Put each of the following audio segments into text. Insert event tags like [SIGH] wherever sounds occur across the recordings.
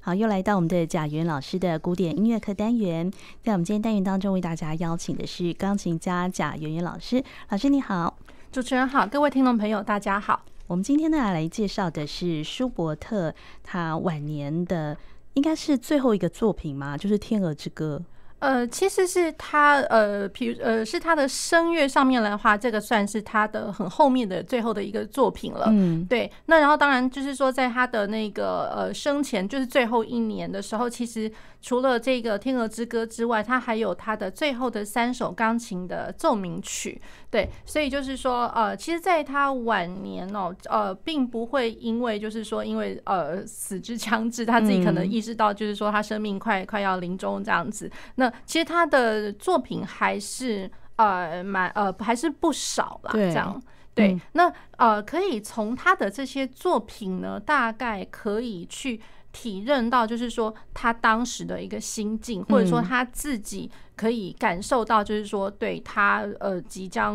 好，又来到我们的贾元老师的古典音乐课单元。在我们今天单元当中，为大家邀请的是钢琴家贾元元老师。老师你好，主持人好，各位听众朋友大家好。我们今天呢来介绍的是舒伯特他晚年的应该是最后一个作品嘛，就是《天鹅之歌》。呃，其实是他呃，譬如呃，是他的声乐上面来的话，这个算是他的很后面的最后的一个作品了。嗯，对。那然后当然就是说，在他的那个呃生前，就是最后一年的时候，其实除了这个《天鹅之歌》之外，他还有他的最后的三首钢琴的奏鸣曲。对，所以就是说，呃，其实在他晚年哦，呃，并不会因为就是说，因为呃死之将至，他自己可能意识到就是说他生命快快要临终这样子。那其实他的作品还是呃蛮呃还是不少啦，这样对。那呃可以从他的这些作品呢，大概可以去体认到，就是说他当时的一个心境，或者说他自己可以感受到，就是说对他呃即将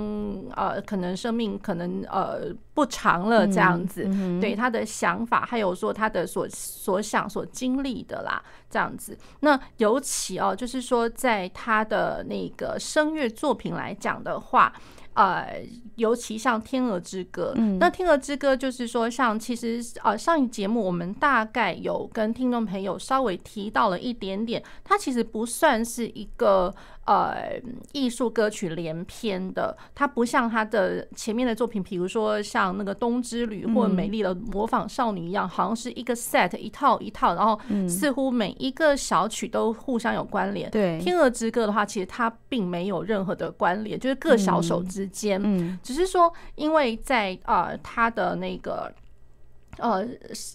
呃可能生命可能呃不长了这样子，对他的想法，还有说他的所所想所经历的啦这样子。那尤其哦，就是说在他的那个声乐作品来讲的话。呃，尤其像《天鹅之歌》，嗯，那《天鹅之歌》就是说，像其实呃，上一节目我们大概有跟听众朋友稍微提到了一点点，它其实不算是一个。呃，艺术歌曲连篇的，它不像他的前面的作品，比如说像那个《冬之旅》或《美丽的模仿少女》一样，好像是一个 set 一套一套，然后似乎每一个小曲都互相有关联。对，《天鹅之歌》的话，其实它并没有任何的关联，就是各小手之间，只是说因为在呃他的那个。呃，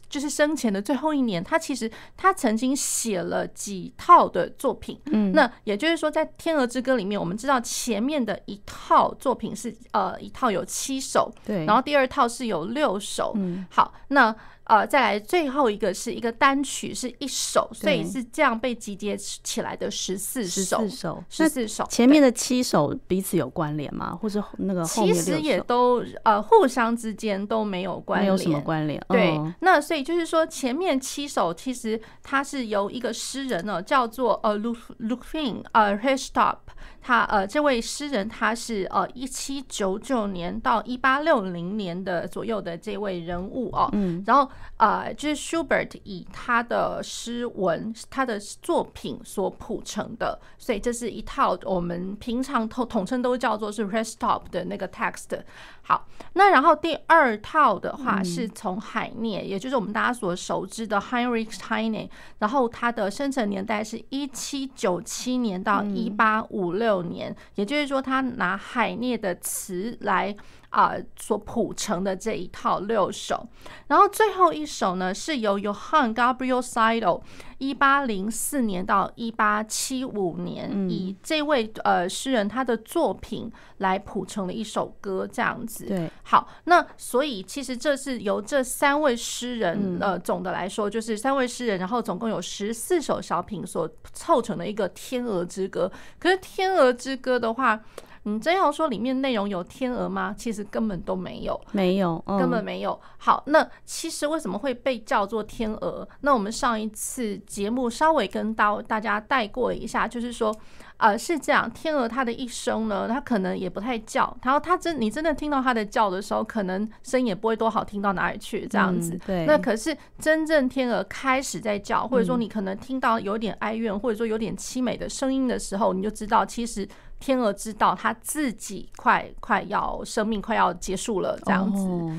就是生前的最后一年，他其实他曾经写了几套的作品。嗯，那也就是说，在《天鹅之歌》里面，我们知道前面的一套作品是呃一套有七首，对，然后第二套是有六首。嗯，好，那。呃，再来最后一个是一个单曲，是一首，所以是这样被集结起来的十四首，十四首，十四首。前面的七首彼此有关联吗？或者那个后面其实也都呃互相之间都没有关联，没有什么关联。对，那所以就是说前面七首其实它是由一个诗人呢叫做呃 Ludwig 呃 Hristop 他呃这位诗人他是呃一七九九年到一八六零年的左右的这位人物哦，嗯，然后。呃，就是 Schubert 以他的诗文、他的作品所谱成的，所以这是一套我们平常统统称都叫做是 Hristop 的那个 text。好，那然后第二套的话是从海涅，也就是我们大家所熟知的 Heinrich Heine，然后他的生成年代是一七九七年到一八五六年，也就是说他拿海涅的词来。啊，所谱成的这一套六首，然后最后一首呢，是由 Johann Gabriel Seidl 一八零四年到一八七五年，以这位呃诗人他的作品来谱成的一首歌，这样子。对，好，那所以其实这是由这三位诗人，呃，总的来说就是三位诗人，然后总共有十四首小品所凑成的一个《天鹅之歌》。可是《天鹅之歌》的话，你真要说里面内容有天鹅吗？其实根本都没有，没有，嗯、根本没有。好，那其实为什么会被叫做天鹅？那我们上一次节目稍微跟大大家带过一下，就是说，呃，是这样，天鹅它的一生呢，它可能也不太叫，然后它真你真的听到它的叫的时候，可能声音也不会多好听到哪里去，这样子。嗯、对。那可是真正天鹅开始在叫，或者说你可能听到有点哀怨，或者说有点凄美的声音的时候，你就知道其实。天鹅知道他自己快快要生命快要结束了，这样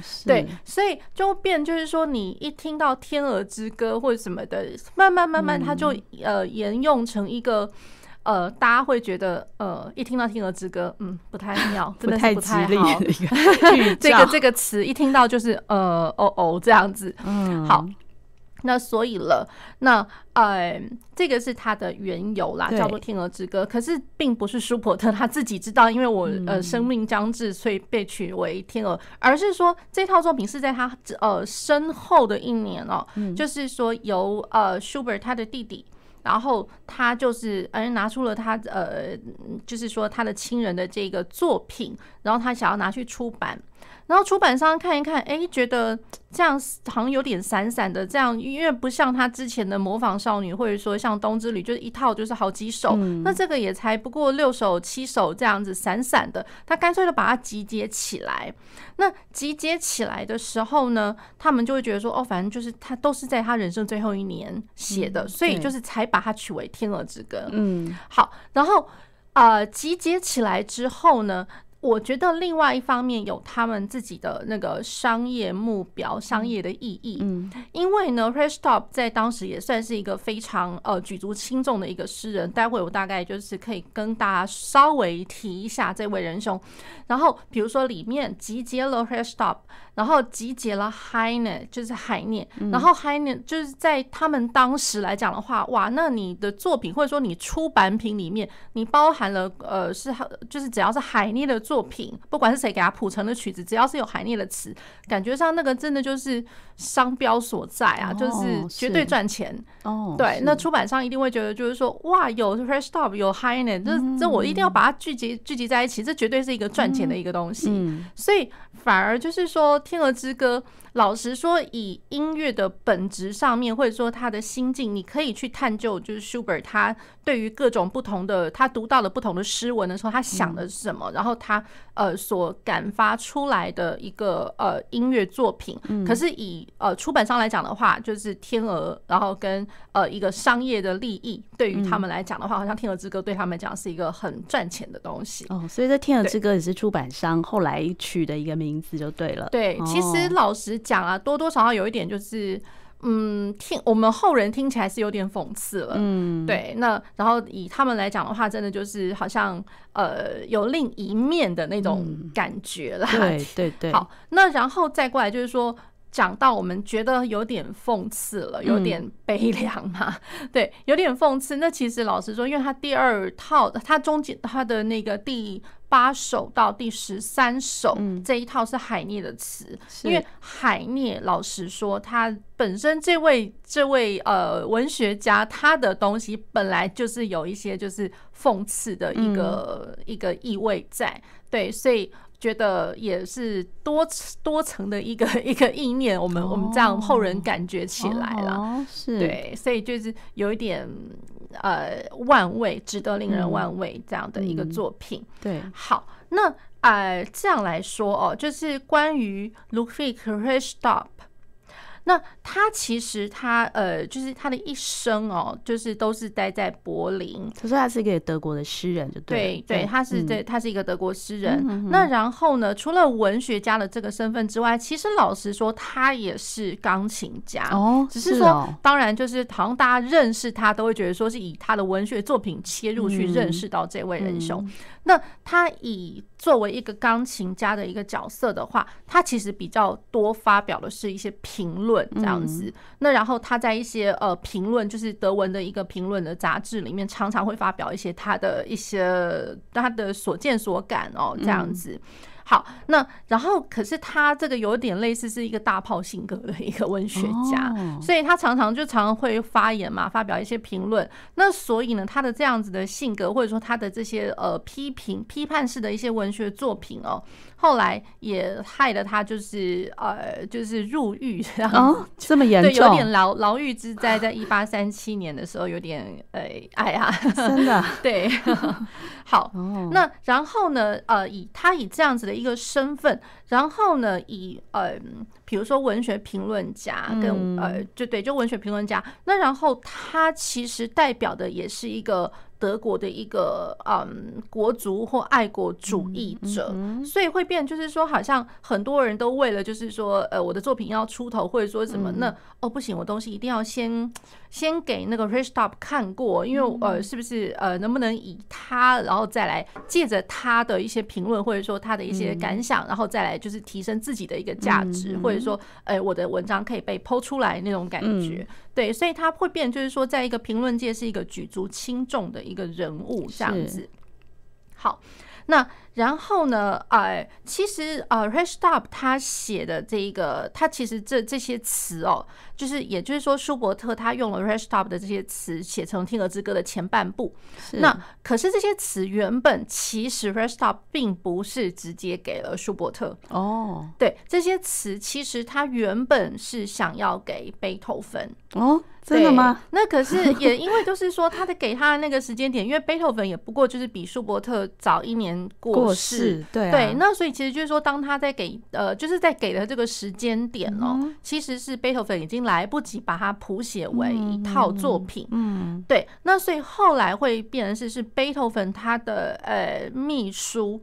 子，对，所以就变就是说，你一听到《天鹅之歌》或者什么的，慢慢慢慢，它就呃沿用成一个呃，大家会觉得呃，一听到《天鹅之歌》，嗯，不太妙，[LAUGHS] 真的是不太好。[LAUGHS] 这个这个词一听到就是呃哦哦这样子，嗯，好。那所以了，那呃，这个是他的缘由啦，叫做《天鹅之歌》。可是并不是舒伯特他自己知道，因为我呃生命将至，所以被取为天鹅，而是说这套作品是在他呃身后的一年哦，就是说由呃舒伯特他的弟弟，然后他就是呃拿出了他呃，就是说他的亲人的这个作品，然后他想要拿去出版。然后出版商看一看，哎，觉得这样好像有点散散的，这样因为不像他之前的模仿少女，或者说像冬之旅，就是一套就是好几首，嗯、那这个也才不过六首七首这样子散散的，他干脆就把它集结起来。那集结起来的时候呢，他们就会觉得说，哦，反正就是他都是在他人生最后一年写的，嗯、所以就是才把它取为《天鹅之歌》。嗯，好，然后。呃，集结起来之后呢，我觉得另外一方面有他们自己的那个商业目标、商业的意义。嗯，因为呢，Restop 在当时也算是一个非常呃举足轻重的一个诗人。待会我大概就是可以跟大家稍微提一下这位仁兄。然后比如说里面集结了 Restop。然后集结了 Heine，就是海涅。然后 Heine 就是在他们当时来讲的话，哇，那你的作品或者说你出版品里面，你包含了呃是就是只要是海涅的作品，不管是谁给他谱成的曲子，只要是有海涅的词，感觉上那个真的就是商标所在啊，就是绝对赚钱。哦，对，那出版商一定会觉得就是说，哇，有 fresh top，有 Heine，这这我一定要把它聚集聚集在一起，这绝对是一个赚钱的一个东西。所以反而就是说。《天鹅之歌》，老实说，以音乐的本质上面，或者说他的心境，你可以去探究，就是 Schubert 他对于各种不同的，他读到了不同的诗文的时候，他想的是什么，然后他呃所感发出来的一个呃音乐作品。可是以呃出版商来讲的话，就是天鹅，然后跟呃一个商业的利益，对于他们来讲的话，好像《天鹅之歌》对他们讲是一个很赚钱的东西。哦，所以这《天鹅之歌》也是出版商后来取的一个名字，就对了。对。其实老实讲啊，多多少少有一点就是，嗯，听我们后人听起来是有点讽刺了，嗯，对。那然后以他们来讲的话，真的就是好像呃有另一面的那种感觉啦。对对对。好，那然后再过来就是说，讲到我们觉得有点讽刺了，有点悲凉嘛，对，有点讽刺。那其实老实说，因为他第二套，他中间他的那个第。八首到第十三首这一套是海涅的词，因为海涅老实说，他本身这位这位呃文学家，他的东西本来就是有一些就是讽刺的一个一个意味在，对，所以觉得也是多多层的一个 [LAUGHS] 一个意念，我们我们这样后人感觉起来了，是。对，所以就是有一点。呃，万味，值得令人万味这样的一个作品。对，好，那呃，这样来说哦，就是关于 Ludwig Restop。那他其实他呃，就是他的一生哦，就是都是待在柏林。他说他是一个德国的诗人，就对对，对，他是对，他是一个德国诗人。嗯、那然后呢，除了文学家的这个身份之外，其实老实说，他也是钢琴家哦。只是说，是哦、当然就是好像大家认识他，都会觉得说是以他的文学作品切入去认识到这位仁兄。嗯嗯那他以作为一个钢琴家的一个角色的话，他其实比较多发表的是一些评论这样子。那然后他在一些呃评论，就是德文的一个评论的杂志里面，常常会发表一些他的一些他的所见所感哦这样子。好，那然后可是他这个有点类似是一个大炮性格的一个文学家，所以他常常就常常会发言嘛，发表一些评论。那所以呢，他的这样子的性格，或者说他的这些呃批评、批判式的一些文学作品哦。后来也害得他就是呃，就是入狱这样，[LAUGHS] 哦，这么严重，对，有点牢牢狱之灾，在一八三七年的时候有点呃，哎呀，真的，[LAUGHS] 对，[LAUGHS] 好，那然后呢，呃，以他以这样子的一个身份，然后呢，以呃，比如说文学评论家跟呃，就对，就文学评论家，那然后他其实代表的也是一个。德国的一个嗯国族或爱国主义者，所以会变，就是说，好像很多人都为了，就是说，呃，我的作品要出头，或者说什么，那哦不行，我东西一定要先先给那个 Restop 看过，因为呃，是不是呃，能不能以他，然后再来借着他的一些评论，或者说他的一些感想，然后再来就是提升自己的一个价值，或者说，呃，我的文章可以被抛出来那种感觉。对，所以他会变，就是说，在一个评论界是一个举足轻重的一个人物这样子。好，那然后呢，呃，其实呃，Restop 他写的这一个，他其实这这些词哦，就是也就是说，舒伯特他用了 Restop 的这些词写成《天鹅之歌》的前半部。那可是这些词原本其实 Restop 并不是直接给了舒伯特哦，对，这些词其实他原本是想要给贝多芬哦。真的吗？那可是也因为就是说，他的给他的那个时间点，因为贝多芬也不过就是比舒伯特早一年过 [LAUGHS] 世，对对。那所以其实就是说，当他在给呃，就是在给的这个时间点哦，其实是贝多芬已经来不及把它谱写为一套作品，嗯，对。那所以后来会变成是是贝多芬他的呃秘书，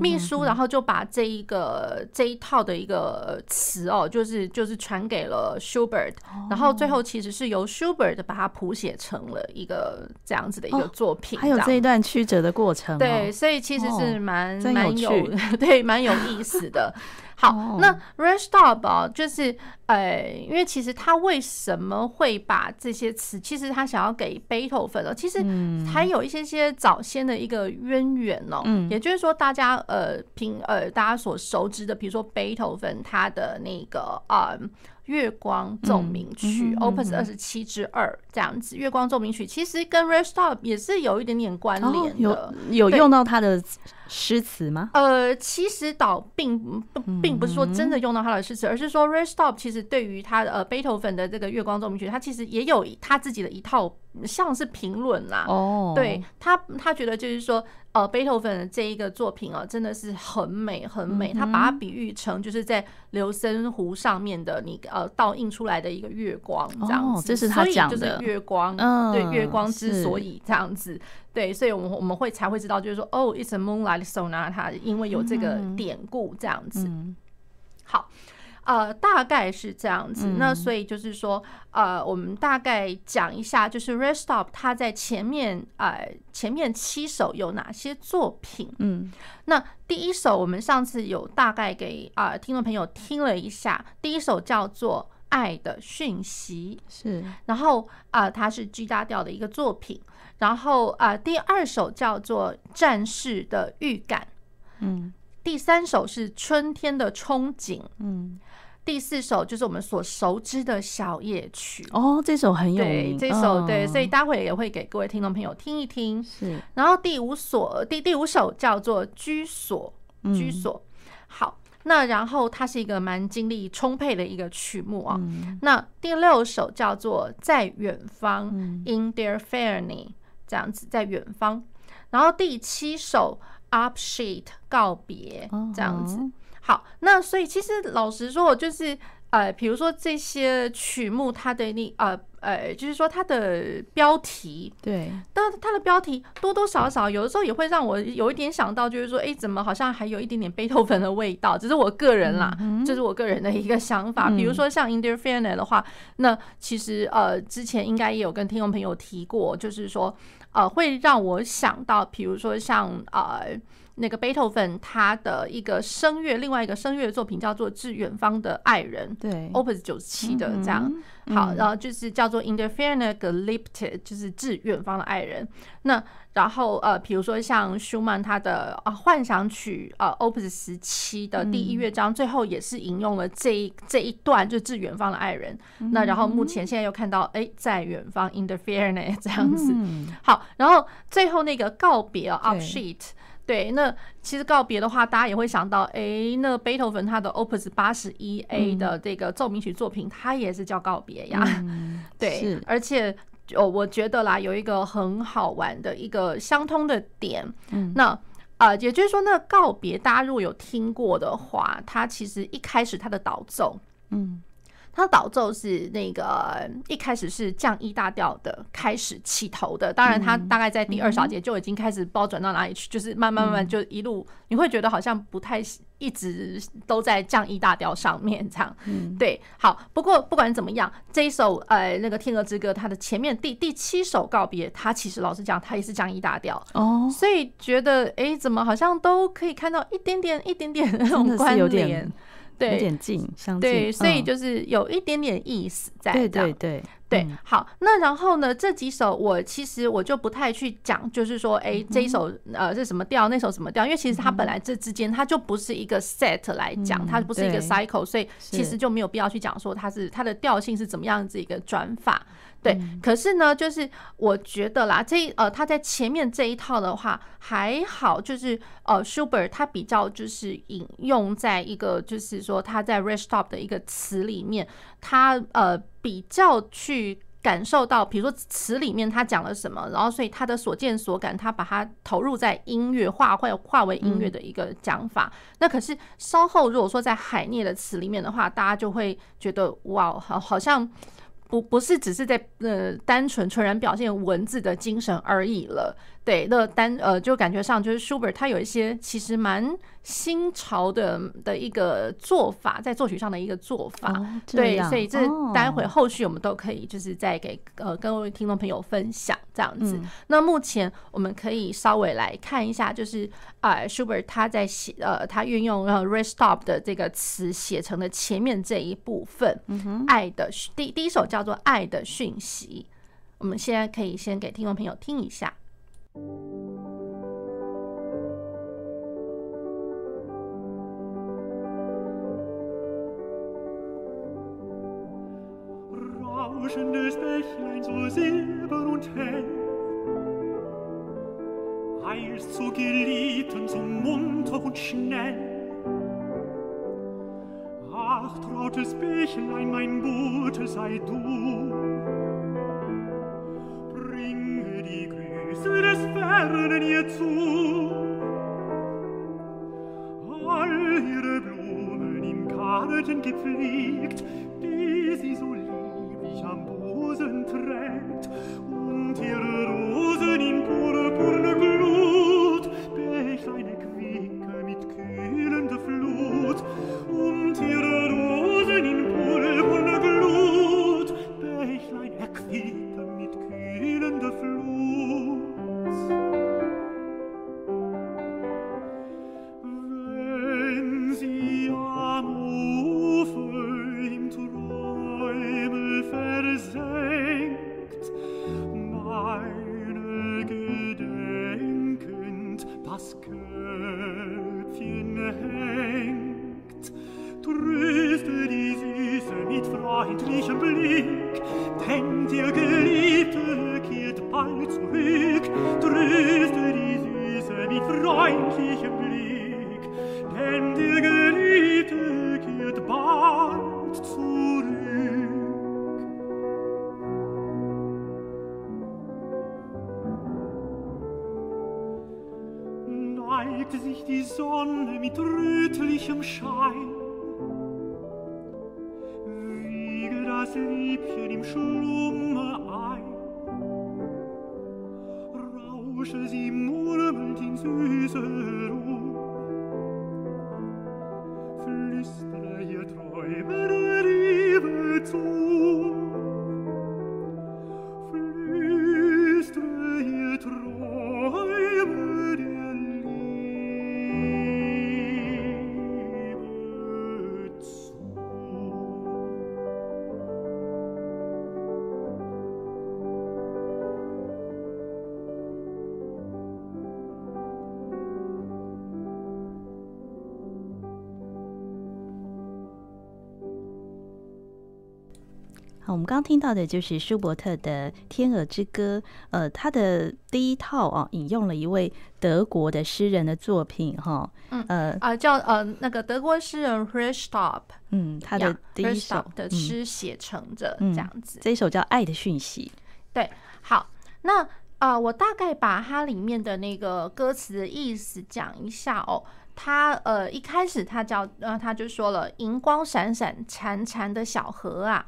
秘书，然后就把这一个这一套的一个词哦，就是就是传给了 Schubert，然后最后其实是由 Schubert 把它谱写成了一个这样子的一个作品，还有这一段曲折的过程。对，所以其实是蛮蛮有 [LAUGHS] 对蛮有意思的。好，那 Restop 就是呃，因为其实他为什么会把这些词，其实他想要给贝多芬了，其实还有一些些早先的一个渊源哦。嗯，也就是说，大家呃平呃大家所熟知的，比如说贝多芬他的那个啊。月光奏鸣曲，Opus 二十七之二这样子。月光奏鸣曲其实跟 Restop 也是有一点点关联的，有有用到他的诗词吗？呃，其实倒并不并不是说真的用到他的诗词，而是说 Restop 其实对于他的呃贝多芬的这个月光奏鸣曲，他其实也有他自己的一套像是评论啦。哦，对他他觉得就是说。呃，贝多芬的这一个作品啊，真的是很美很美。他把它比喻成就是在流森湖上面的你呃倒映出来的一个月光这样子，这是他讲的。就是月光，对月光之所以这样子，对，所以我们我们会才会知道，就是说哦，It's a moonlight sonata，因为有这个典故这样子。好。呃，大概是这样子。那所以就是说，呃，我们大概讲一下，就是 Restop 他在前面，呃，前面七首有哪些作品？嗯，那第一首我们上次有大概给啊、呃、听众朋友听了一下，第一首叫做《爱的讯息》，是。然后啊、呃，它是 G 大调的一个作品。然后啊、呃，第二首叫做《战士的预感》，嗯。第三首是春天的憧憬，嗯，第四首就是我们所熟知的小夜曲哦，这首很有名，这首对，所以待会也会给各位听众朋友听一听。是，然后第五所第第五首叫做居所，居所。好，那然后它是一个蛮精力充沛的一个曲目啊。那第六首叫做在远方，In Their Ferne，这样子在远方。然后第七首。Abschied 告别这样子，好，那所以其实老实说，我就是呃，比如说这些曲目，它的那呃呃，就是说它的标题，对，但它的标题多多少少有的时候也会让我有一点想到，就是说，哎，怎么好像还有一点点贝多芬的味道？只是我个人啦，这是我个人的一个想法。比如说像 In der Ferne 的话，那其实呃，之前应该也有跟听众朋友提过，就是说。呃，会让我想到，比如说像呃那个贝多芬他的一个声乐，另外一个声乐作品叫做《致远方的爱人》，对，Opus 九十七的这样。好，然后就是叫做《Interferne Geliebte》，就是致远方的爱人。那然后呃，比如说像舒曼他的啊幻想曲呃 Opus 十七的第一乐章，最后也是引用了这一这一段，就致远方的爱人。那然后目前现在又看到哎，在远方 Interferne 这样子。好，然后最后那个告别啊 Abschied 对，那其实告别的话，大家也会想到，哎，那贝多芬他的 Opus 八十一 A 的这个奏鸣曲作品，它也是叫告别呀。对，而且哦，我觉得啦，有一个很好玩的一个相通的点。那啊，也就是说，那告别，大家如果有听过的话，它其实一开始它的导奏，嗯。它的导奏是那个一开始是降一大调的开始起头的，当然它大概在第二小节就已经开始不知道转到哪里去，就是慢慢慢慢就一路你会觉得好像不太一直都在降一大调上面这样。对，好，不过不管怎么样，这一首呃那个《天鹅之歌》它的前面第第七首告别，它其实老实讲它也是降一大调哦，所以觉得哎怎么好像都可以看到一点点一点点那种关联。对，有点近，相近，对，所以就是有一点点意思在。对对对对，好，那然后呢，这几首我其实我就不太去讲，就是说，哎，这一首呃是什么调，那首什么调，因为其实它本来这之间它就不是一个 set 来讲，它不是一个 cycle，所以其实就没有必要去讲说它是它的调性是怎么样子一个转法。对，可是呢，就是我觉得啦，这呃，他在前面这一套的话还好，就是呃，Schubert 他比较就是引用在一个就是说他在 Restop 的一个词里面，他呃比较去感受到，比如说词里面他讲了什么，然后所以他的所见所感，他把它投入在音乐化或化为音乐的一个讲法。那可是稍后如果说在海涅的词里面的话，大家就会觉得哇，好，好像。不不是只是在呃单纯纯然表现文字的精神而已了，对，那单呃就感觉上就是 Schubert 他有一些其实蛮新潮的的一个做法，在作曲上的一个做法，哦、对，所以这待会后续我们都可以就是再给呃各位听众朋友分享这样子。嗯、那目前我们可以稍微来看一下，就是啊 Schubert 他在写呃他运用呃 Restop 的这个词写成的前面这一部分，嗯，爱的第第一首叫做《爱的讯息》，我们现在可以先给听众朋友听一下。rauschendes Bächlein so silber und hell. heilst so geliebt und so munter und schnell. Ach, trautes Bächlein, mein Bote sei du. sternen ihr zu. All ihre Blumen gepflegt, die sie so lieblich am Busen trägt, 们刚刚听到的就是舒伯特的《天鹅之歌》。呃，他的第一套啊，引用了一位德国的诗人的作品，哈，嗯，呃啊，叫呃那个德国诗人 rich top 嗯，他的第一首的诗写成的这样子。这一首叫《爱的讯息》。对，好，那啊、呃，我大概把它里面的那个歌词的意思讲一下哦。他呃一开始他叫呃他就说了，银光闪闪潺潺的小河啊。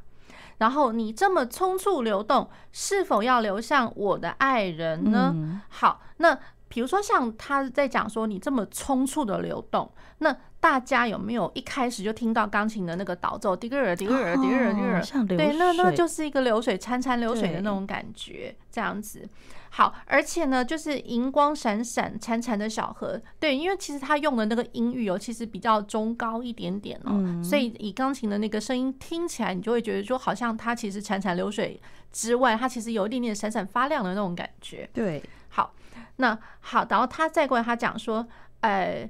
然后你这么匆促流动，是否要流向我的爱人呢？嗯、好，那比如说像他在讲说你这么匆促的流动，那大家有没有一开始就听到钢琴的那个导奏？滴个滴个滴个滴个，对，那那就是一个流水潺潺流水的那种感觉，这样子。好，而且呢，就是银光闪闪、潺潺的小河，对，因为其实他用的那个音域哦，其实比较中高一点点哦，嗯、所以以钢琴的那个声音听起来，你就会觉得说，好像它其实潺潺流水之外，它其实有一点点闪闪发亮的那种感觉。对，好，那好，然后他再过来，他讲说，呃。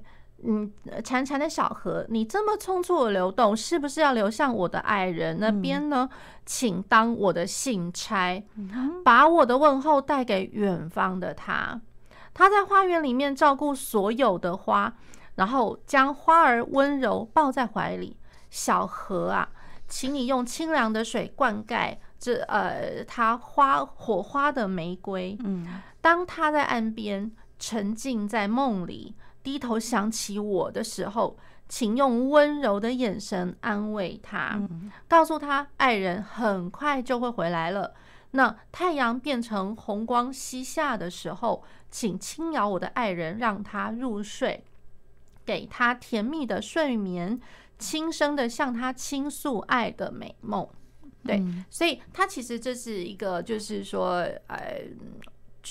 嗯，潺潺的小河，你这么匆促的流动，是不是要流向我的爱人那边呢？嗯、请当我的信差，把我的问候带给远方的他。他在花园里面照顾所有的花，然后将花儿温柔抱在怀里。小河啊，请你用清凉的水灌溉这呃，他花火花的玫瑰。嗯，当他在岸边沉浸在梦里。低头想起我的时候，请用温柔的眼神安慰他，告诉他爱人很快就会回来了。那太阳变成红光西下的时候，请轻摇我的爱人，让他入睡，给他甜蜜的睡眠，轻声的向他倾诉爱的美梦。对，所以他其实这是一个，就是说，呃。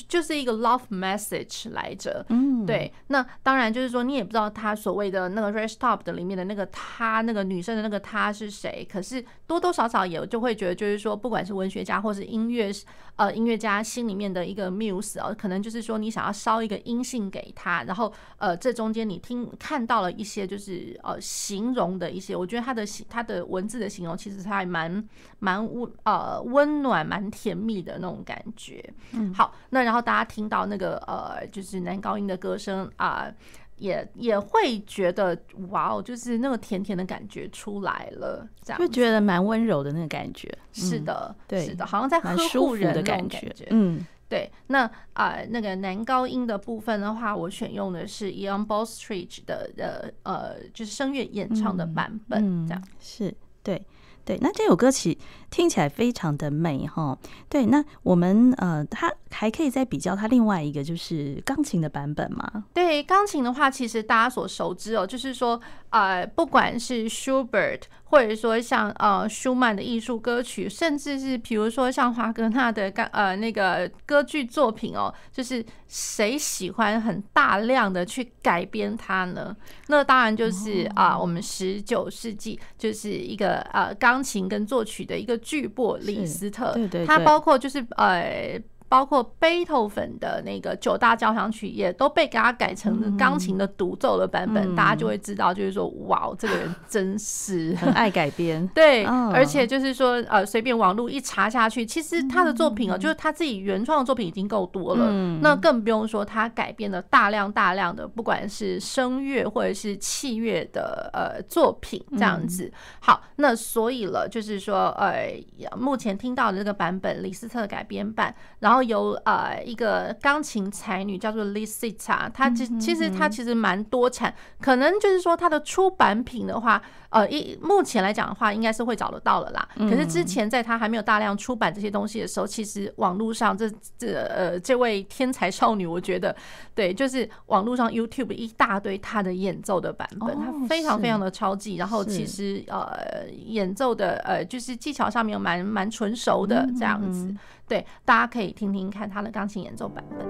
就是一个 love message 来着，嗯，对，那当然就是说你也不知道他所谓的那个 Red Top 的里面的那个他，那个女生的那个他是谁，可是多多少少也就会觉得，就是说不管是文学家或是音乐，呃，音乐家心里面的一个 muse 哦，可能就是说你想要烧一个音信给他，然后呃，这中间你听看到了一些就是呃形容的一些，我觉得他的形他的文字的形容其实他还蛮蛮温呃温暖蛮甜蜜的那种感觉，嗯，好，那。然后大家听到那个呃，就是男高音的歌声啊、呃，也也会觉得哇哦，就是那个甜甜的感觉出来了，这样就觉得蛮温柔的那个感觉。是的，嗯、对，是的，好像在呵护人的感觉。嗯，对。那啊、呃，那个男高音的部分的话，我选用的是 Ian Bostridge 的呃呃，就是声乐演唱的版本，这样、是对。对，那这首歌曲听起来非常的美哈。对，那我们呃，它还可以再比较它另外一个就是钢琴的版本吗？对，钢琴的话，其实大家所熟知哦，就是说呃，不管是 Schubert。或者说像呃舒曼的艺术歌曲，甚至是比如说像华格纳的歌呃那个歌剧作品哦，就是谁喜欢很大量的去改编它呢？那当然就是啊，我们十九世纪就是一个呃钢琴跟作曲的一个巨擘李斯特，对对，它包括就是呃。包括贝多芬的那个九大交响曲也都被给他改成钢琴的独奏的版本，嗯、大家就会知道，就是说，哇，这个人真是很爱改编。[LAUGHS] 对，哦、而且就是说，呃，随便网络一查下去，其实他的作品哦，嗯、就是他自己原创的作品已经够多了，嗯、那更不用说他改编了大量大量的，不管是声乐或者是器乐的呃作品这样子。嗯、好，那所以了，就是说，呃，目前听到的这个版本，李斯特改编版，然后。然后有呃一个钢琴才女叫做 Lisita，她其其实她其实蛮多产，可能就是说她的出版品的话，呃一目前来讲的话，应该是会找得到了啦。可是之前在她还没有大量出版这些东西的时候，其实网络上这这呃这位天才少女，我觉得对，就是网络上 YouTube 一大堆她的演奏的版本，她非常非常的超级，然后其实呃演奏的呃就是技巧上面蛮蛮纯熟的这样子。对，大家可以听听看他的钢琴演奏版本。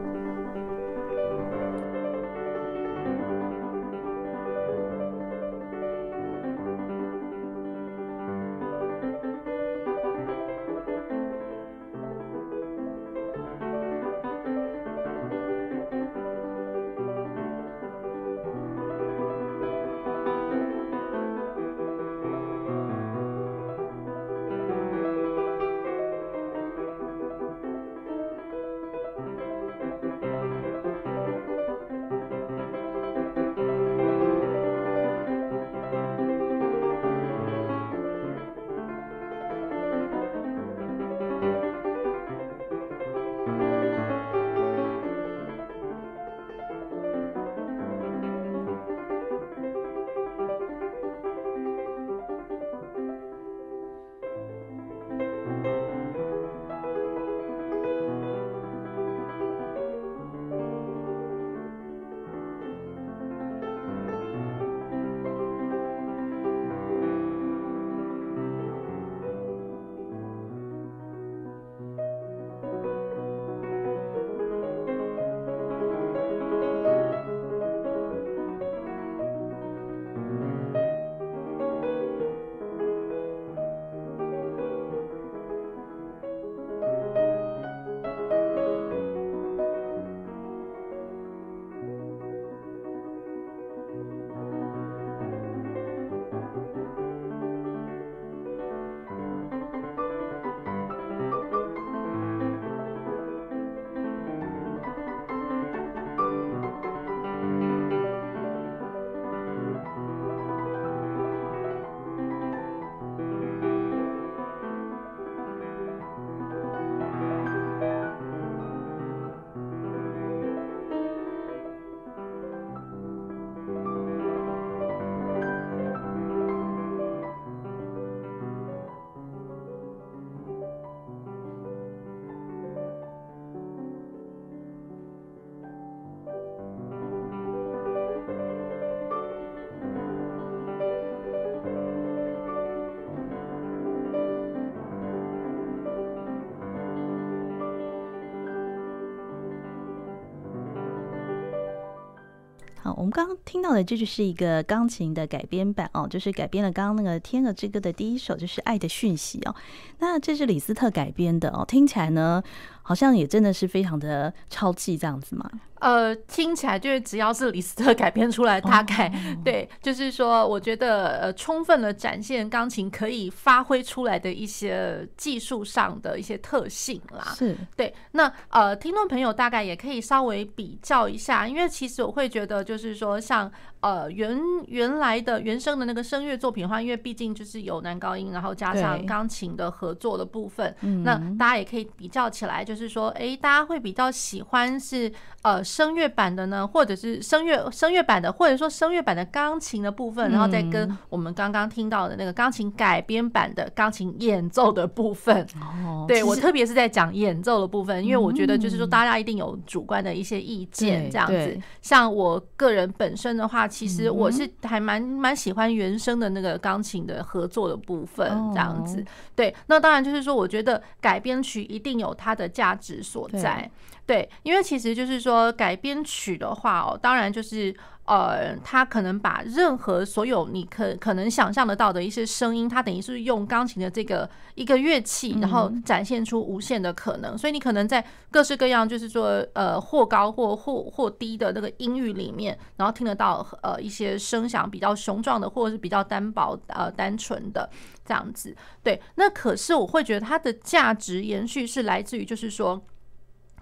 我们刚刚听到的这就是一个钢琴的改编版哦，就是改编了刚刚那个《天鹅之歌》的第一首，就是《爱的讯息》哦。那这是李斯特改编的哦，听起来呢，好像也真的是非常的超气这样子嘛。呃，听起来就是只要是李斯特改编出来，大概对，就是说，我觉得呃，充分的展现钢琴可以发挥出来的一些技术上的一些特性啦。是对。那呃，听众朋友大概也可以稍微比较一下，因为其实我会觉得，就是说，像呃原原来的原声的那个声乐作品的话，因为毕竟就是有男高音，然后加上钢琴的合作的部分，那大家也可以比较起来，就是说，哎，大家会比较喜欢是呃。声乐版的呢，或者是声乐声乐版的，或者说声乐版的钢琴的部分，然后再跟我们刚刚听到的那个钢琴改编版的钢琴演奏的部分。哦，对，我特别是在讲演奏的部分，因为我觉得就是说大家一定有主观的一些意见，这样子。像我个人本身的话，其实我是还蛮蛮喜欢原声的那个钢琴的合作的部分，这样子。对，那当然就是说，我觉得改编曲一定有它的价值所在。对，因为其实就是说改编曲的话哦，当然就是呃，他可能把任何所有你可可能想象得到的一些声音，它等于是用钢琴的这个一个乐器，然后展现出无限的可能。所以你可能在各式各样，就是说呃或高或或或低的那个音域里面，然后听得到呃一些声响比较雄壮的，或者是比较单薄呃单纯的这样子。对，那可是我会觉得它的价值延续是来自于就是说。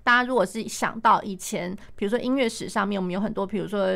大家如果是想到以前，比如说音乐史上面，我们有很多，比如说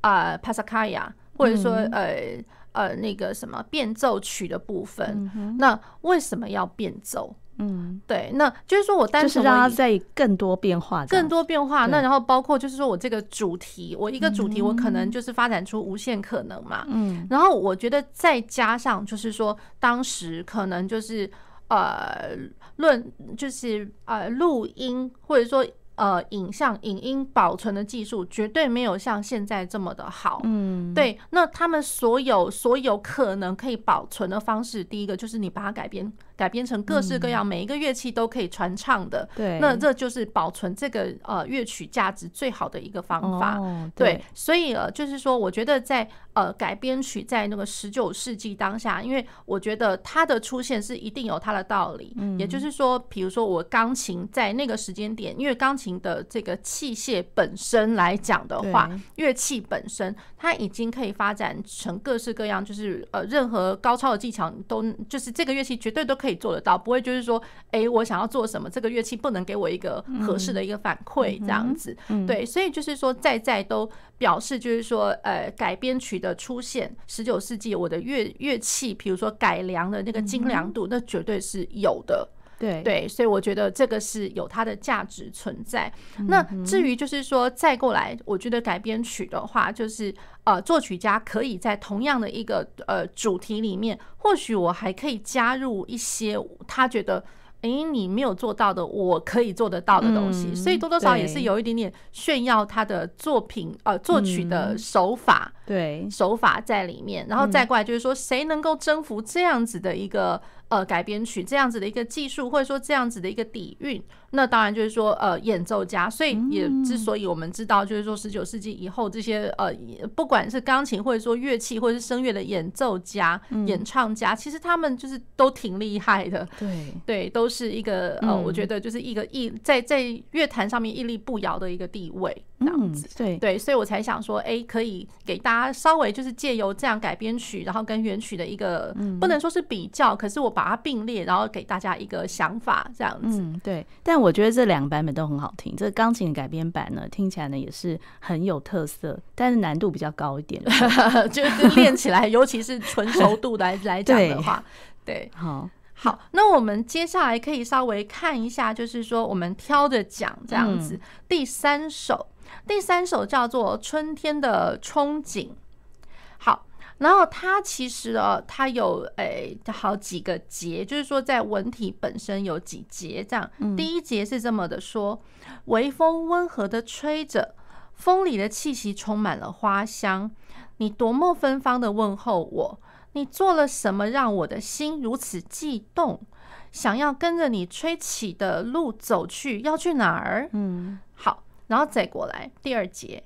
啊帕萨卡亚，或者说呃呃那个什么变奏曲的部分，那为什么要变奏？嗯，对，那就是说我单纯让它在更多变化，更多变化。那然后包括就是说我这个主题，我一个主题，我可能就是发展出无限可能嘛。嗯，然后我觉得再加上就是说，当时可能就是。呃，论就是呃，录音或者说呃，影像影音保存的技术绝对没有像现在这么的好。嗯，对。那他们所有所有可能可以保存的方式，第一个就是你把它改编。改编成各式各样，每一个乐器都可以传唱的，对，那这就是保存这个呃乐曲价值最好的一个方法。对，所以呃，就是说，我觉得在呃改编曲在那个十九世纪当下，因为我觉得它的出现是一定有它的道理。也就是说，比如说我钢琴在那个时间点，因为钢琴的这个器械本身来讲的话，乐器本身它已经可以发展成各式各样，就是呃任何高超的技巧都，就是这个乐器绝对都可以。做得到，不会就是说，哎，我想要做什么，这个乐器不能给我一个合适的一个反馈，这样子，对，所以就是说，在在都表示，就是说，呃，改编曲的出现，十九世纪我的乐乐器，比如说改良的那个精良度，那绝对是有的。对。对，所以我觉得这个是有它的价值存在。那至于就是说再过来，我觉得改编曲的话，就是呃，作曲家可以在同样的一个呃主题里面，或许我还可以加入一些他觉得。诶，你没有做到的，我可以做得到的东西，所以多多少少也是有一点点炫耀他的作品，呃，作曲的手法，对，手法在里面，然后再过来就是说，谁能够征服这样子的一个呃改编曲，这样子的一个技术，或者说这样子的一个底蕴。那当然就是说，呃，演奏家，所以也之所以我们知道，就是说十九世纪以后这些呃，不管是钢琴或者说乐器或者是声乐的演奏家、演唱家，其实他们就是都挺厉害的。对。[LAUGHS] 对，都是一个呃，我觉得就是一个屹在在乐坛上面屹立不摇的一个地位这样子。对对，所以我才想说，哎，可以给大家稍微就是借由这样改编曲，然后跟原曲的一个不能说是比较，可是我把它并列，然后给大家一个想法这样子。对，但。我觉得这两个版本都很好听。这个钢琴的改编版呢，听起来呢也是很有特色，但是难度比较高一点，[LAUGHS] 就是练起来，尤其是纯熟度来来讲的话，对，好，好。那我们接下来可以稍微看一下，就是说我们挑着讲这样子。第三首，第三首叫做《春天的憧憬》。好。然后它其实哦，它有诶好几个节，就是说在文体本身有几节这样。第一节是这么的说：微风温和的吹着，风里的气息充满了花香。你多么芬芳的问候我，你做了什么让我的心如此悸动？想要跟着你吹起的路走去，要去哪儿？嗯，好，然后再过来第二节。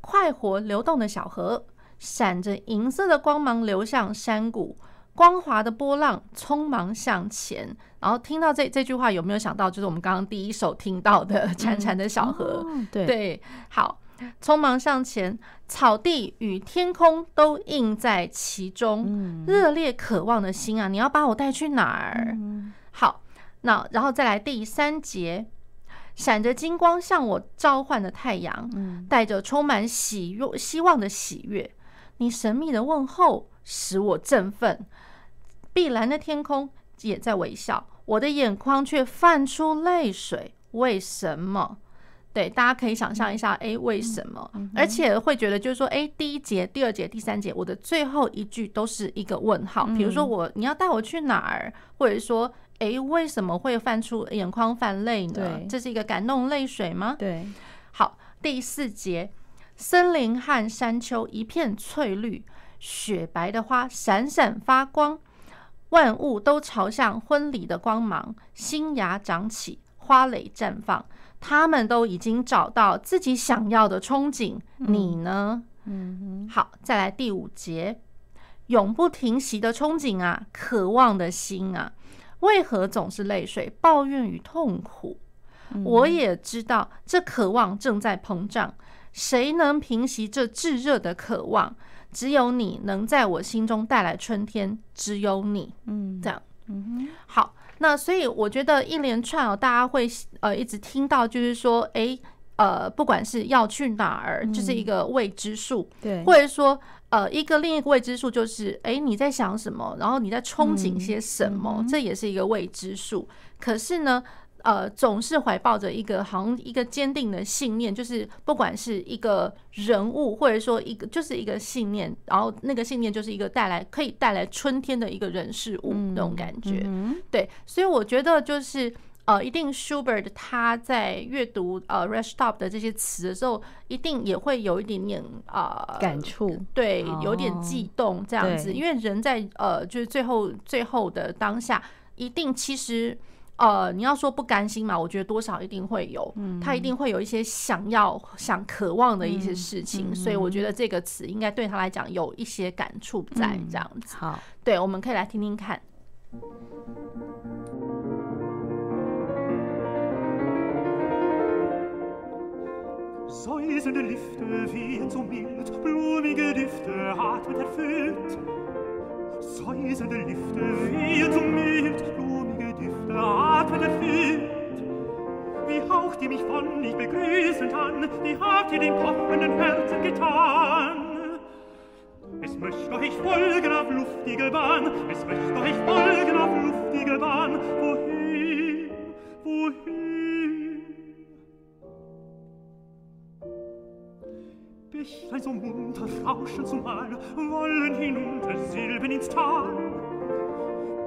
快活流动的小河，闪着银色的光芒流向山谷，光滑的波浪匆忙向前。然后听到这这句话，有没有想到就是我们刚刚第一首听到的 [LAUGHS] 潺潺的小河？嗯哦、对对，好，匆忙向前，草地与天空都映在其中，嗯、热烈渴望的心啊，你要把我带去哪儿？嗯、好，那然后再来第三节。闪着金光向我召唤的太阳，带着充满喜悦、希望的喜悦。你神秘的问候使我振奋。碧蓝的天空也在微笑，我的眼眶却泛出泪水。为什么？对，大家可以想象一下，诶，为什么？而且会觉得就是说，诶，第一节、第二节、第三节，我的最后一句都是一个问号。比如说我，你要带我去哪儿？或者说。诶，为什么会泛出眼眶泛泪呢？对这是一个感动泪水吗？对，好，第四节，森林和山丘一片翠绿，雪白的花闪闪发光，万物都朝向婚礼的光芒，新芽长起，花蕾绽放，他们都已经找到自己想要的憧憬。嗯、你呢？嗯，好，再来第五节，永不停息的憧憬啊，渴望的心啊。为何总是泪水、抱怨与痛苦？我也知道这渴望正在膨胀。谁能平息这炙热的渴望？只有你能在我心中带来春天。只有你，嗯，这样，嗯哼，好。那所以我觉得一连串哦，大家会呃一直听到，就是说，诶，呃，不管是要去哪儿，就是一个未知数，对，或者说。呃，一个另一个未知数就是，哎，你在想什么？然后你在憧憬些什么？嗯、这也是一个未知数。可是呢，呃，总是怀抱着一个好像一个坚定的信念，就是不管是一个人物，或者说一个就是一个信念，然后那个信念就是一个带来可以带来春天的一个人事物那种感觉。嗯、对，所以我觉得就是。呃，一定 Schubert 他在阅读呃 Restop 的这些词的时候，一定也会有一点点啊、呃、感触，对，有点悸动这样子。哦、因为人在呃就是最后最后的当下，一定其实呃你要说不甘心嘛，我觉得多少一定会有，嗯、他一定会有一些想要想渴望的一些事情，嗯嗯、所以我觉得这个词应该对他来讲有一些感触在这样子。嗯、好，对，我们可以来听听看。Säusende Lüfte wehen so mild, blumige Düfte atmet erfüllt. Säusende Lüfte wehen so mild, blumige Düfte atmet erfüllt. Wie haucht ihr mich von ich begrüßend an, wie habt ihr dem kochenden Herzen getan? Es möchte euch folgen auf luftige Bahn, es möchte euch folgen auf luftige Bahn, wohin, wohin? Bächlein so munter rauschen zumal, wollen hinunter Silben ins Tal.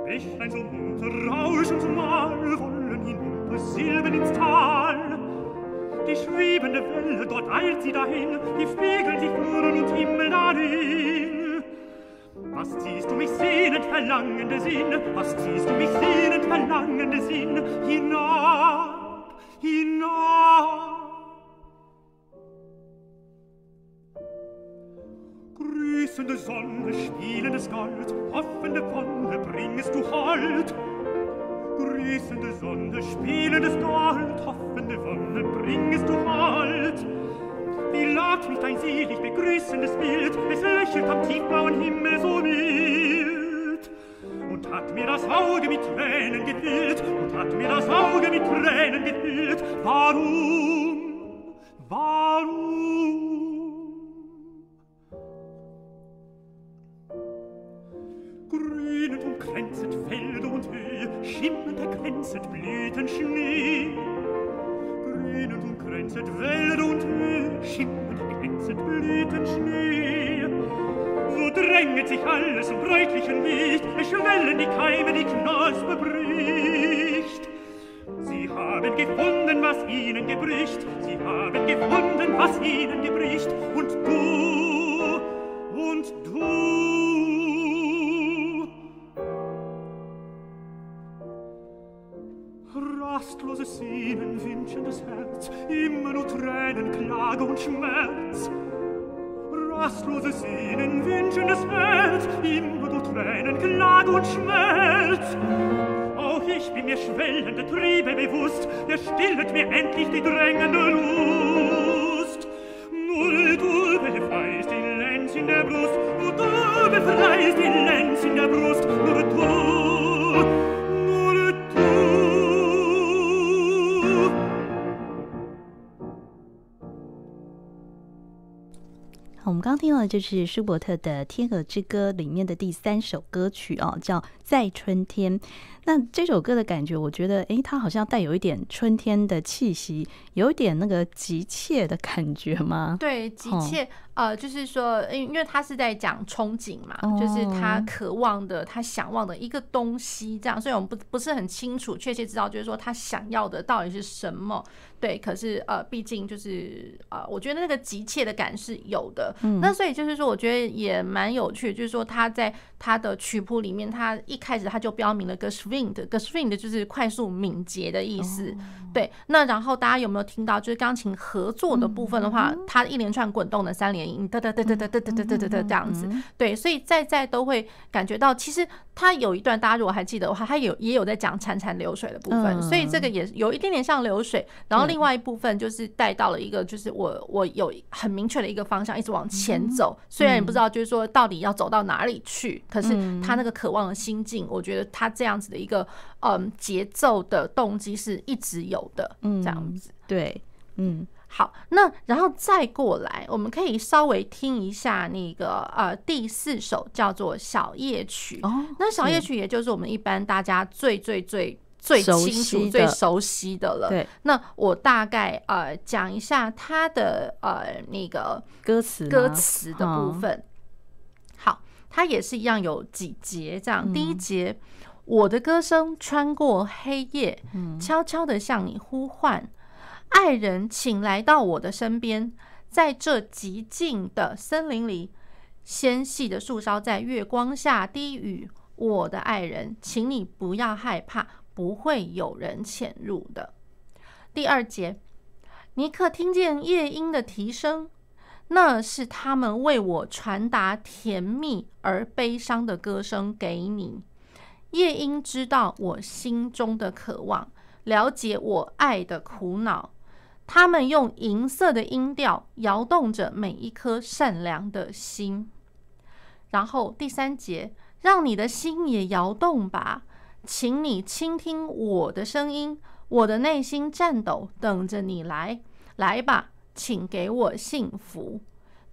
Bächlein so munter rauschen zumal, wollen hinunter Silben ins Tal. Die schwebende Welle, dort eilt sie dahin, die Fegel, die Fluren und Himmel dahin. Was ziehst du mich sehnend verlangende Sinn, was ziehst du mich sehnend verlangende Sinn, hinab, hinab. glänzende Sonne, spielendes Gold, hoffende Wonne, bringest du Halt. Grüßende Sonne, spielendes Gold, hoffende Wonne, bringest du Halt. Wie lacht mich dein selig begrüßendes Bild, es lächelt am tiefblauen Himmel so mild. Und hat mir das Auge mit Tränen gefüllt, und hat mir das Auge mit Tränen gefüllt. Warum, warum? kränzet Felder und Höhe, schimmernd erkränzet Blüten Schnee. Grünend und kränzet Wälder und Höhe, schimmernd erkränzet Blüten Schnee. Wo dränget sich alles im bräutlichen Licht, es schwellen die Keime, die Knospe bricht. Sie haben gefunden, was ihnen gebricht, sie haben gefunden, was ihnen gebricht, und du, des ihnen wünschendes Herz, immer nur Tränen, Klage und Schmerz. Rastloses Sehnen, wünschendes Herz, immer nur Tränen, Klage und Schmerz. Auch ich bin mir schwellende Triebe bewusst, der stillet mir endlich die drängende Lust. Nur du befreist die Lenz in der Brust, nur du befreist die Lenz in der Brust, nur du 刚刚听到的就是舒伯特的《天鹅之歌》里面的第三首歌曲哦，叫《在春天》。那这首歌的感觉，我觉得，哎，它好像带有一点春天的气息，有一点那个急切的感觉吗？对，急切，哦、呃，就是说，因因为他是在讲憧憬嘛，哦、就是他渴望的、他想望的一个东西，这样，所以我们不不是很清楚，确切知道，就是说他想要的到底是什么。对，可是呃，毕竟就是呃，我觉得那个急切的感是有的。嗯，那所以就是说，我觉得也蛮有趣，就是说他在他的曲谱里面，他一开始他就标明了个 Geschwind，Geschwind 就是快速敏捷的意思。哦、对，那然后大家有没有听到，就是钢琴合作的部分的话，它、嗯、一连串滚动的三连音，哒哒哒哒哒哒哒哒哒哒这样子。对，所以在在都会感觉到，其实它有一段，大家如果还记得的话，他有也有在讲潺潺流水的部分，所以这个也有一点点像流水，然后。另外一部分就是带到了一个，就是我我有很明确的一个方向，一直往前走。虽然也不知道，就是说到底要走到哪里去，可是他那个渴望的心境，我觉得他这样子的一个嗯节奏的动机是一直有的。嗯，这样子。对，嗯，好，那然后再过来，我们可以稍微听一下那个呃第四首叫做小夜曲。哦，那小夜曲也就是我们一般大家最最最。最清楚、最熟悉的了。对，那我大概呃讲一下它的呃那个歌词歌词的部分。好，它也是一样有几节这样。第一节，我的歌声穿过黑夜，悄悄地向你呼唤，爱人，请来到我的身边，在这寂静的森林里，纤细的树梢在月光下低语，我的爱人，请你不要害怕。不会有人潜入的。第二节，尼克听见夜莺的啼声，那是他们为我传达甜蜜而悲伤的歌声给你。夜莺知道我心中的渴望，了解我爱的苦恼，他们用银色的音调摇动着每一颗善良的心。然后第三节，让你的心也摇动吧。请你倾听我的声音，我的内心颤抖，等着你来，来吧，请给我幸福。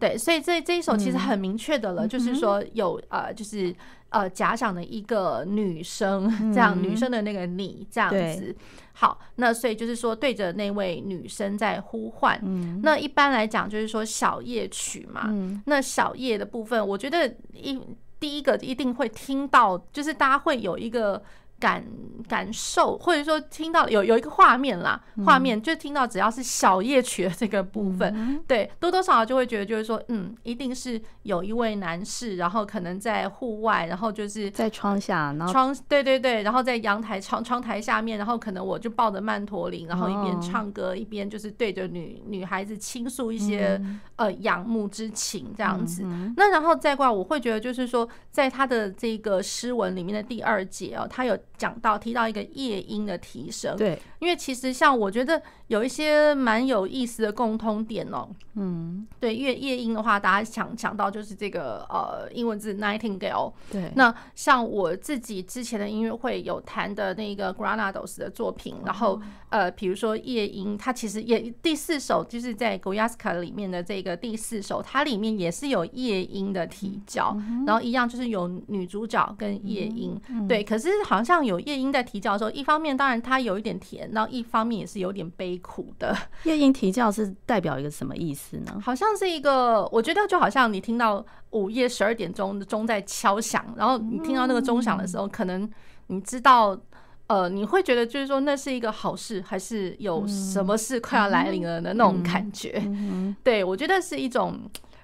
对，所以这这一首其实很明确的了，嗯、就是说有呃，就是呃，假想的一个女生，这样、嗯、女生的那个你这样子。好，那所以就是说对着那位女生在呼唤。嗯、那一般来讲就是说小夜曲嘛。嗯、那小夜的部分，我觉得一第一个一定会听到，就是大家会有一个。感感受，或者说听到有有一个画面啦，画面就听到只要是小夜曲的这个部分，嗯、对，多多少少就会觉得就是说，嗯，一定是有一位男士，然后可能在户外，然后就是在窗下，然后窗对对对，然后在阳台窗窗台下面，然后可能我就抱着曼陀林，然后一边唱歌、哦、一边就是对着女女孩子倾诉一些、嗯、呃仰慕之情这样子。嗯、那然后再过来，我会觉得就是说，在他的这个诗文里面的第二节哦，他有。讲到提到一个夜莺的提升，对，因为其实像我觉得有一些蛮有意思的共通点哦，嗯，对，因为夜莺的话，大家想想到就是这个呃英文字 nightingale，对，那像我自己之前的音乐会有弹的那个 Granados 的作品，然后呃比如说夜莺，它其实也第四首就是在 Goyaska 里面的这个第四首，它里面也是有夜莺的提交，然后一样就是有女主角跟夜莺，对，可是好像有。有夜莺在啼叫的时候，一方面当然它有一点甜，然后一方面也是有点悲苦的。[LAUGHS] 夜莺啼叫是代表一个什么意思呢？好像是一个，我觉得就好像你听到午夜十二点钟的钟在敲响，然后你听到那个钟响的时候，可能你知道，呃，你会觉得就是说那是一个好事，还是有什么事快要来临了的那种感觉。[LAUGHS] 对，我觉得是一种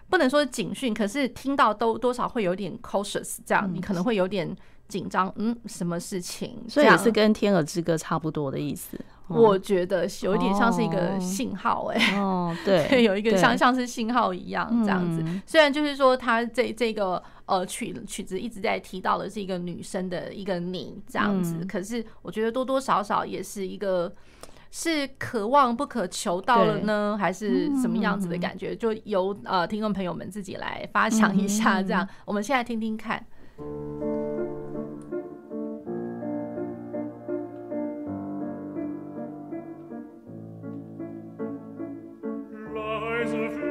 不能说是警讯，可是听到都多少会有点 cautious，这样你可能会有点。紧张，嗯，什么事情？所以也是跟《天鹅之歌》差不多的意思。我觉得有一点像是一个信号，哎，哦，对，[LAUGHS] 有一个像像是信号一样这样子。虽然就是说，他这这个呃曲曲子一直在提到的是一个女生的一个你这样子，可是我觉得多多少少也是一个是可望不可求到了呢，还是什么样子的感觉？就由呃听众朋友们自己来发想一下。这样，我们现在听听看。Reise für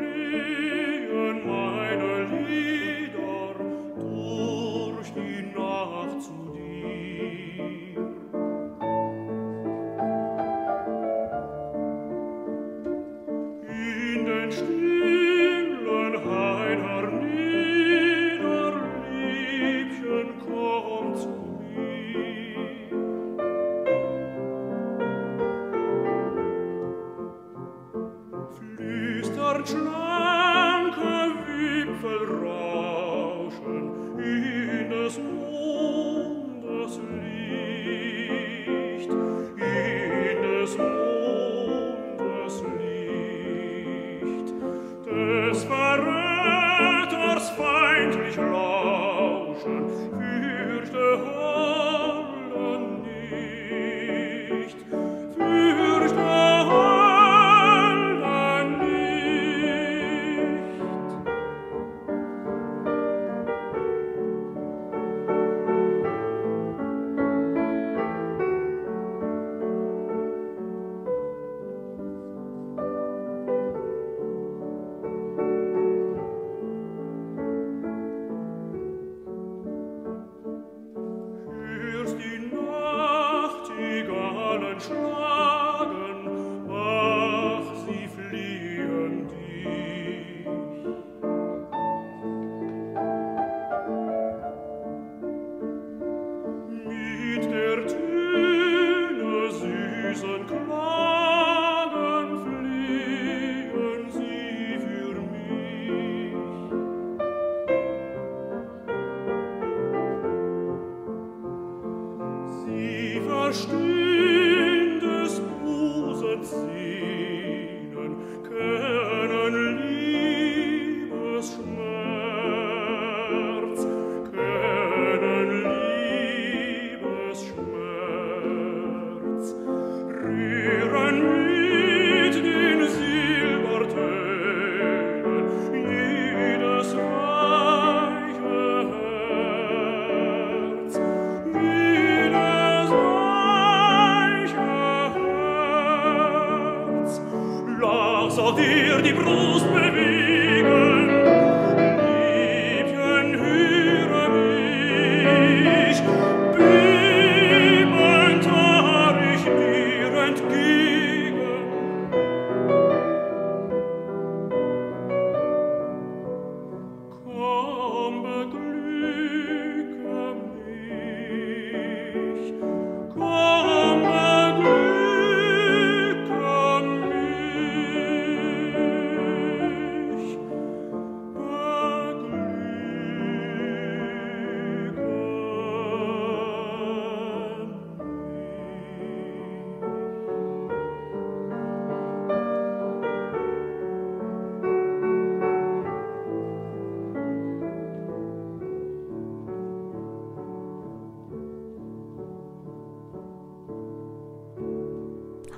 stimmt.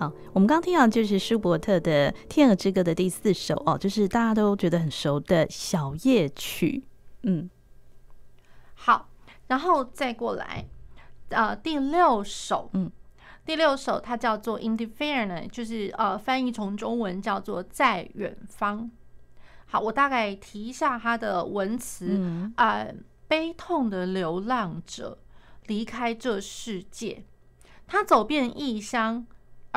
好，我们刚刚听到就是舒伯特的《天鹅之歌》的第四首哦，就是大家都觉得很熟的小夜曲。嗯，好，然后再过来，呃，第六首，嗯，第六首它叫做《In the Fair》呢，就是呃，翻译成中文叫做在远方。好，我大概提一下它的文词，嗯，呃，悲痛的流浪者离开这世界，他走遍异乡。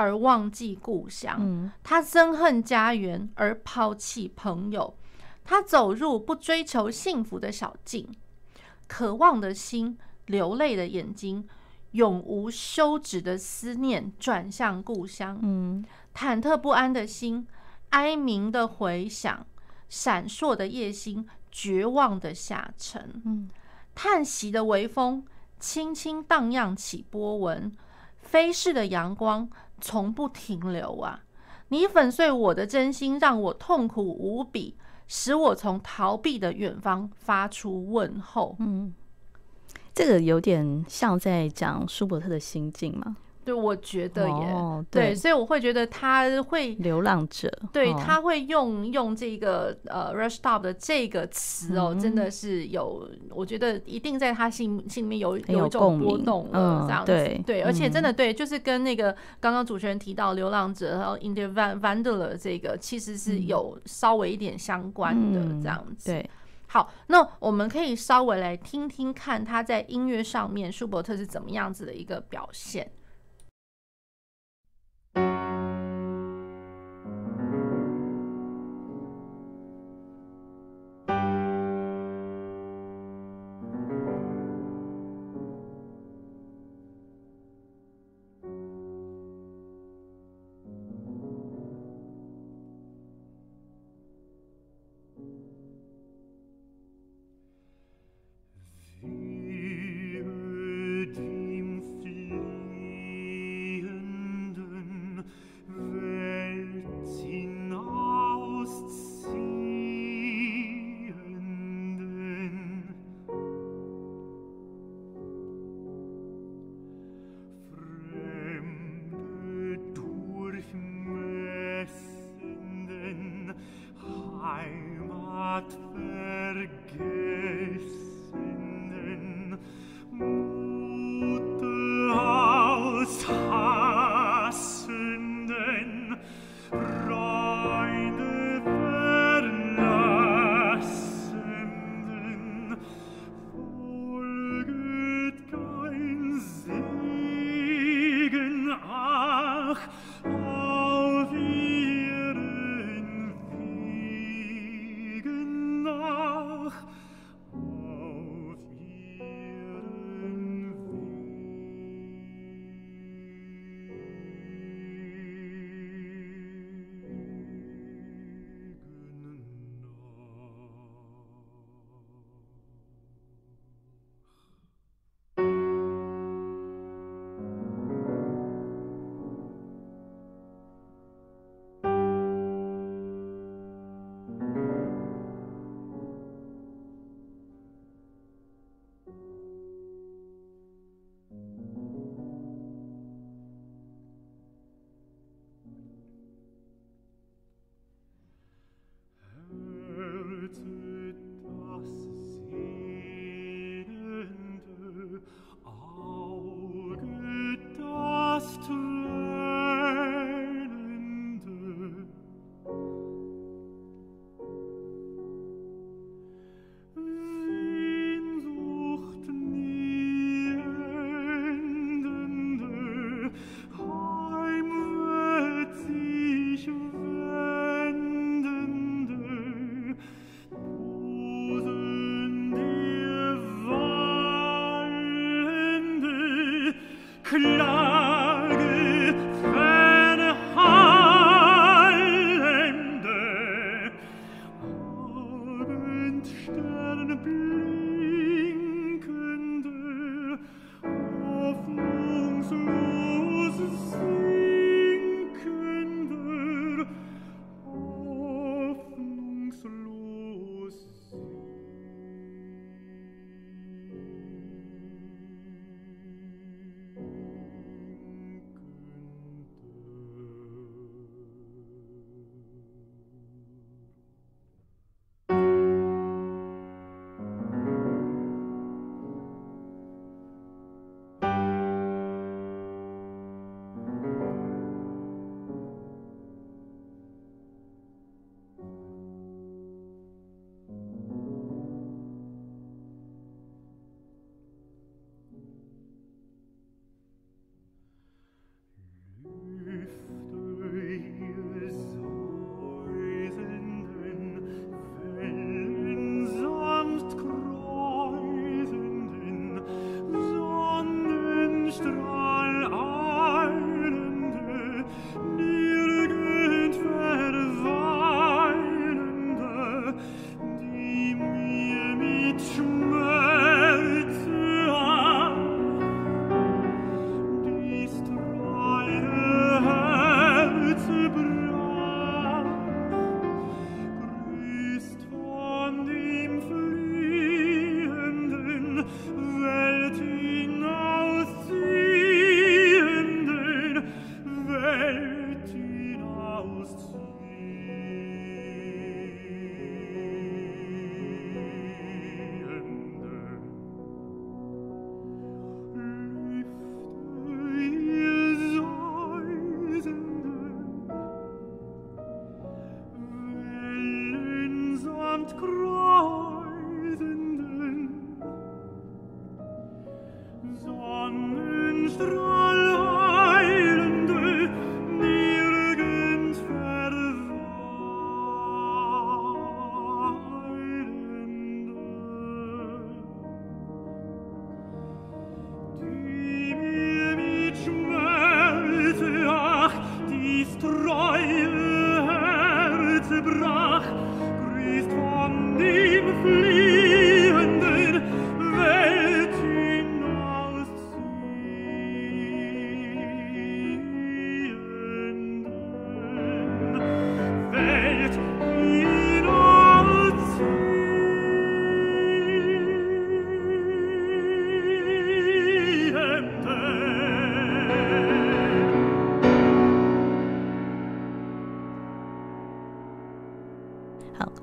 而忘记故乡，他憎恨家园而抛弃朋友，他走入不追求幸福的小径，渴望的心，流泪的眼睛，永无休止的思念转向故乡。嗯，忐忑不安的心，哀鸣的回响，闪烁的夜星，绝望的下沉。嗯，叹息的微风，轻轻荡漾起波纹，飞逝的阳光。从不停留啊！你粉碎我的真心，让我痛苦无比，使我从逃避的远方发出问候。嗯，这个有点像在讲舒伯特的心境嘛。对，我觉得也、哦、对，对，所以我会觉得他会流浪者，对，他会用用这个呃 rush stop 的这个词哦，嗯、真的是有，我觉得一定在他心心里面有有一种波动了，这样子，对，对，而且真的对，就是跟那个刚刚主持人提到流浪者，然后 In the Wanderer 这个其实是有稍微一点相关的这样子。对，好，那我们可以稍微来听听看他在音乐上面舒伯特是怎么样子的一个表现。Música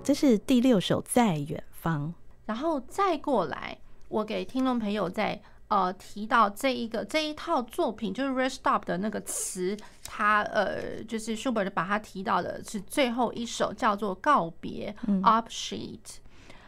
这是第六首《在远方》，然后再过来，我给听众朋友在呃提到这一个这一套作品，就是《Restop》的那个词，它呃就是舒伯特把它提到的是最后一首，叫做《告别》（Upsheet）。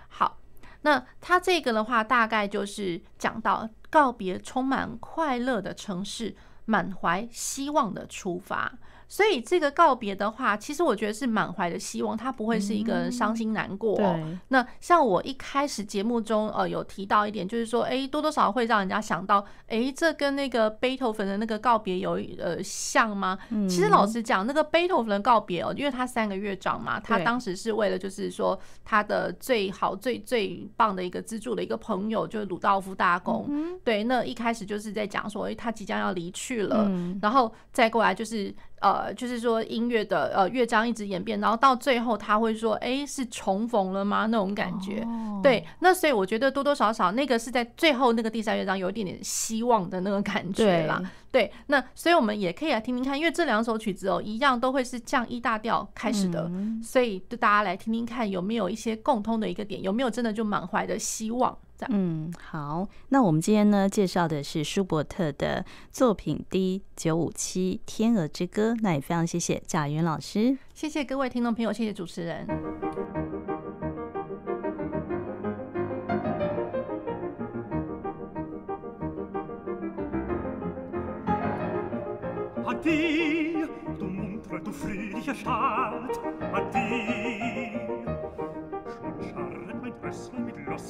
好，那它这个的话，大概就是讲到告别充满快乐的城市，满怀希望的出发。所以这个告别的话，其实我觉得是满怀的希望，它不会是一个伤心难过。嗯。那像我一开始节目中呃有提到一点，就是说，哎，多多少少会让人家想到，哎，这跟那个贝多芬的那个告别有呃像吗？其实老实讲，那个贝多芬的告别哦，因为他三个乐长嘛，他当时是为了就是说他的最好最最棒的一个资助的一个朋友，就是鲁道夫大公。对，那一开始就是在讲说，哎，他即将要离去了，然后再过来就是。呃，就是说音乐的呃乐章一直演变，然后到最后他会说，哎，是重逢了吗？那种感觉，对。那所以我觉得多多少少那个是在最后那个第三乐章有一点点希望的那个感觉啦。对，那所以我们也可以来听听看，因为这两首曲子哦，一样都会是降一大调开始的，所以就大家来听听看有没有一些共通的一个点，有没有真的就满怀的希望。嗯，好，那我们今天呢介绍的是舒伯特的作品 D 九五七《天鹅之歌》，那也非常谢谢贾芸老师，谢谢各位听众朋友，谢谢主持人。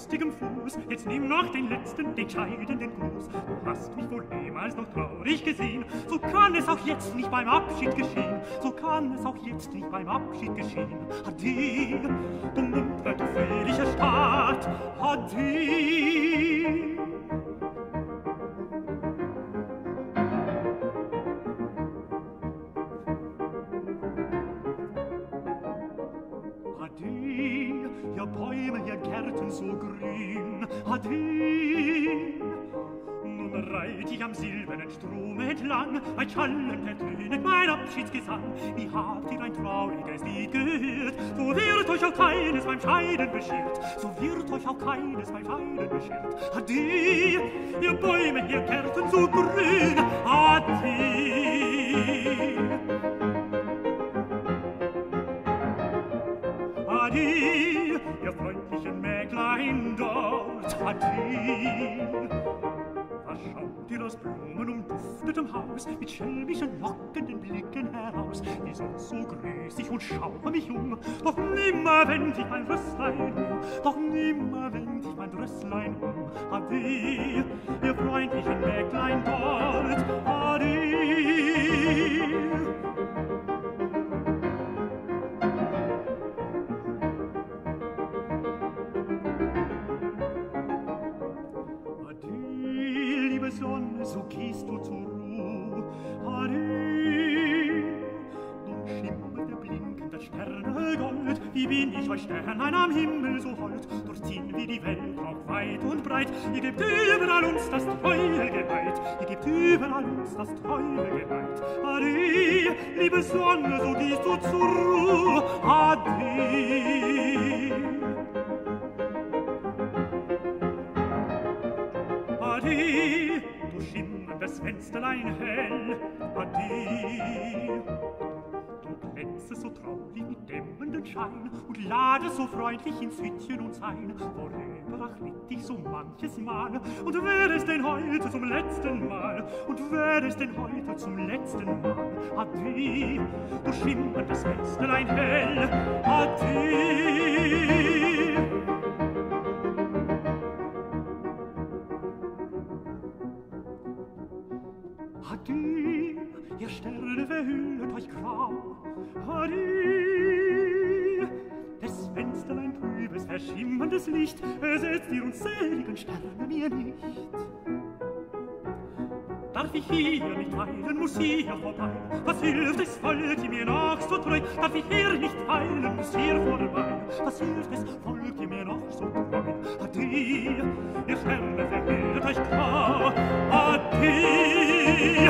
Lustigem Fuß, jetzt nimm noch den letzten, den scheidenden Gruß. Du hast mich wohl niemals noch traurig gesehen, so kann es auch jetzt nicht beim Abschied geschehen, so kann es auch jetzt nicht beim Abschied geschehen. Ade, du munter, du fröhlicher Staat, ade. Strom entlang, ein Schallen ertönet mein Abschiedsgesang. Wie habt ihr ein trauriges Lied gehört? So wird euch auch keines beim Scheiden beschert. So wird euch auch keines beim Scheiden beschert. Ade, ihr Bäume, ihr Kerzen so grün. Ade. Ade, ihr freundlichen Mäglein dort. Ade schaut ihr aus Blumen umduftetem Haus mit schelmischen, lockenden Blicken heraus. Die sind so grüßig und schaue mich um, doch nimmer wend ich mein Rösslein um, doch nimmer wend ich mein Rösslein um. Ade, ihr freundlichen Mägdlein dort, ade. due sonne su chi ruh zurru nun schimmert der blinkende Sterne gold Wie bin ich euch Sternlein am Himmel so hold Durchziehen wir die Welt auch weit und breit Ihr gebt überall uns das treue Geleit Ihr gebt überall uns das treue Geleit ari Liebe Sonne so gehst du zur ruh Ade das Fensterlein hell an dir. Du glänzest so traulich mit dämmenden Schein und ladest so freundlich ins Hütchen uns ein, worüber ach litt ich so manches Mal. Und wär es denn heute zum letzten Mal. Und wär es denn heute zum letzten Mal. Adi, du schimmert das Fensterlein hell. Adi. ihr Sterne verhüllet euch grau. Adi! Des Fensterlein trübes trübes, verschimmerndes Licht ersetzt die unseligen Sterne mir nicht. Darf ich hier nicht weilen, muss hier vorbei. Was hilft es, folgt ihr mir noch so treu? Darf ich hier nicht weilen, muss hier vorbei. Was hilft es, folgt ihr mir noch so treu? Adi, ihr Sterne verhehlt euch grau. Adi!